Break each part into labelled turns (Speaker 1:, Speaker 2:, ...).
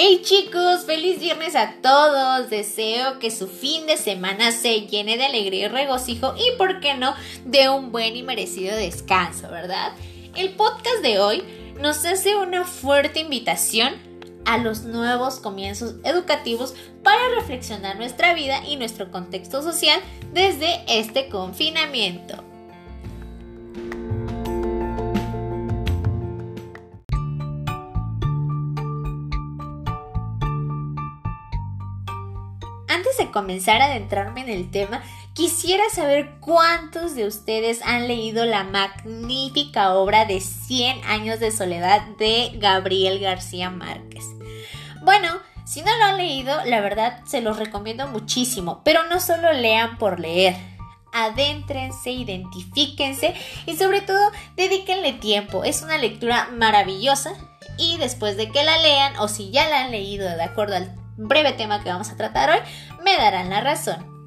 Speaker 1: Hey chicos, feliz viernes a todos. Deseo que su fin de semana se llene de alegría y regocijo y, por qué no, de un buen y merecido descanso, ¿verdad? El podcast de hoy nos hace una fuerte invitación a los nuevos comienzos educativos para reflexionar nuestra vida y nuestro contexto social desde este confinamiento. Antes de comenzar a adentrarme en el tema, quisiera saber cuántos de ustedes han leído la magnífica obra de 100 años de soledad de Gabriel García Márquez. Bueno, si no lo han leído, la verdad se los recomiendo muchísimo, pero no solo lean por leer. Adéntrense, identifíquense y sobre todo dedíquenle tiempo. Es una lectura maravillosa y después de que la lean o si ya la han leído de acuerdo al breve tema que vamos a tratar hoy, me darán la razón.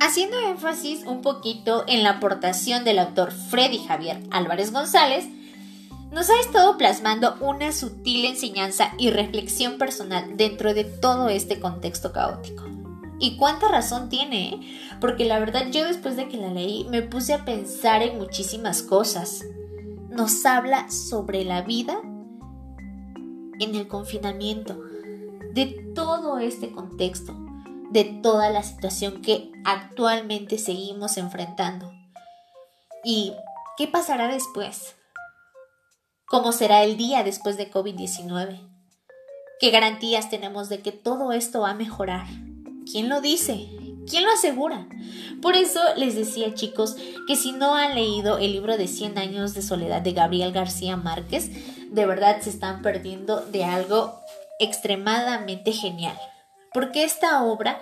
Speaker 1: Haciendo énfasis un poquito en la aportación del autor Freddy Javier Álvarez González, nos ha estado plasmando una sutil enseñanza y reflexión personal dentro de todo este contexto caótico. Y cuánta razón tiene, ¿eh? porque la verdad yo después de que la leí me puse a pensar en muchísimas cosas. Nos habla sobre la vida en el confinamiento, de todo este contexto, de toda la situación que actualmente seguimos enfrentando. ¿Y qué pasará después? ¿Cómo será el día después de COVID-19? ¿Qué garantías tenemos de que todo esto va a mejorar? ¿Quién lo dice? ¿Quién lo asegura? Por eso les decía chicos que si no han leído el libro de 100 años de soledad de Gabriel García Márquez, de verdad se están perdiendo de algo extremadamente genial. Porque esta obra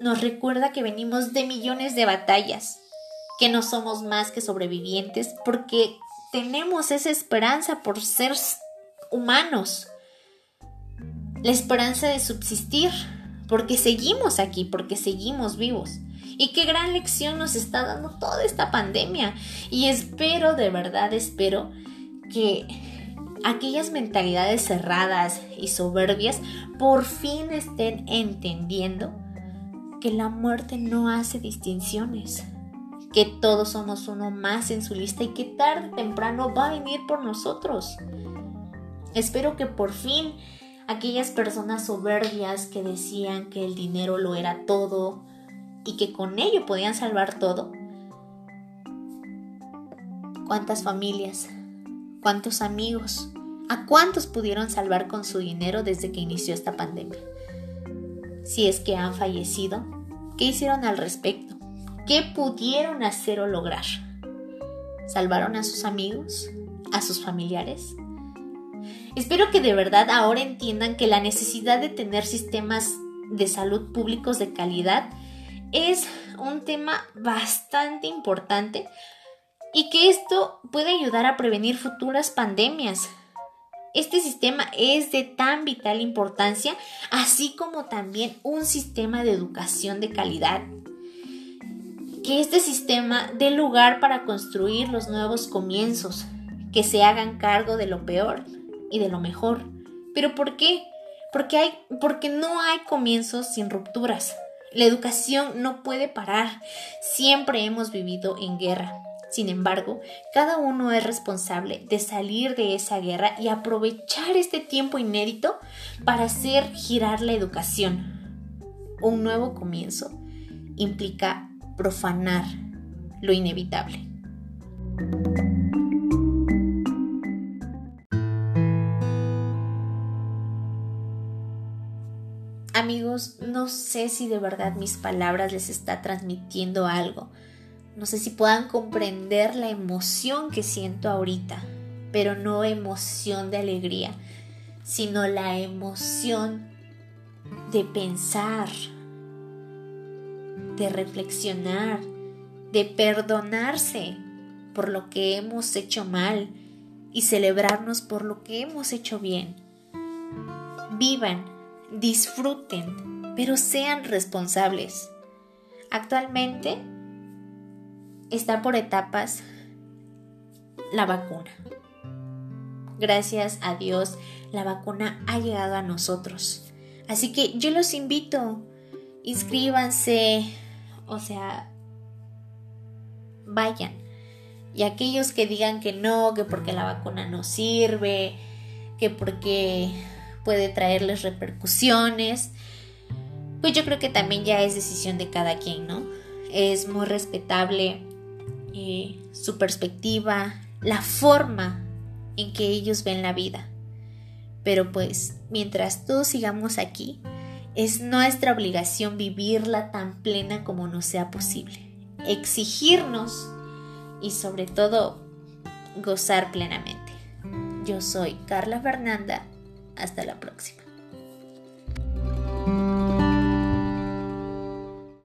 Speaker 1: nos recuerda que venimos de millones de batallas, que no somos más que sobrevivientes, porque tenemos esa esperanza por ser humanos, la esperanza de subsistir porque seguimos aquí, porque seguimos vivos. Y qué gran lección nos está dando toda esta pandemia. Y espero, de verdad espero, que aquellas mentalidades cerradas y soberbias por fin estén entendiendo que la muerte no hace distinciones, que todos somos uno más en su lista y que tarde o temprano va a venir por nosotros. Espero que por fin aquellas personas soberbias que decían que el dinero lo era todo y que con ello podían salvar todo. ¿Cuántas familias? ¿Cuántos amigos? ¿A cuántos pudieron salvar con su dinero desde que inició esta pandemia? Si es que han fallecido, ¿qué hicieron al respecto? ¿Qué pudieron hacer o lograr? ¿Salvaron a sus amigos? ¿A sus familiares? Espero que de verdad ahora entiendan que la necesidad de tener sistemas de salud públicos de calidad es un tema bastante importante y que esto puede ayudar a prevenir futuras pandemias. Este sistema es de tan vital importancia, así como también un sistema de educación de calidad. Que este sistema dé lugar para construir los nuevos comienzos, que se hagan cargo de lo peor y de lo mejor. ¿Pero por qué? Porque, hay, porque no hay comienzos sin rupturas. La educación no puede parar. Siempre hemos vivido en guerra. Sin embargo, cada uno es responsable de salir de esa guerra y aprovechar este tiempo inédito para hacer girar la educación. Un nuevo comienzo implica profanar lo inevitable. Amigos, no sé si de verdad mis palabras les está transmitiendo algo. No sé si puedan comprender la emoción que siento ahorita, pero no emoción de alegría, sino la emoción de pensar, de reflexionar, de perdonarse por lo que hemos hecho mal y celebrarnos por lo que hemos hecho bien. Vivan disfruten, pero sean responsables. Actualmente está por etapas la vacuna. Gracias a Dios, la vacuna ha llegado a nosotros. Así que yo los invito, inscríbanse, o sea, vayan. Y aquellos que digan que no, que porque la vacuna no sirve, que porque puede traerles repercusiones, pues yo creo que también ya es decisión de cada quien, ¿no? Es muy respetable eh, su perspectiva, la forma en que ellos ven la vida. Pero pues, mientras todos sigamos aquí, es nuestra obligación vivirla tan plena como nos sea posible. Exigirnos y sobre todo gozar plenamente. Yo soy Carla Fernanda. Hasta la próxima.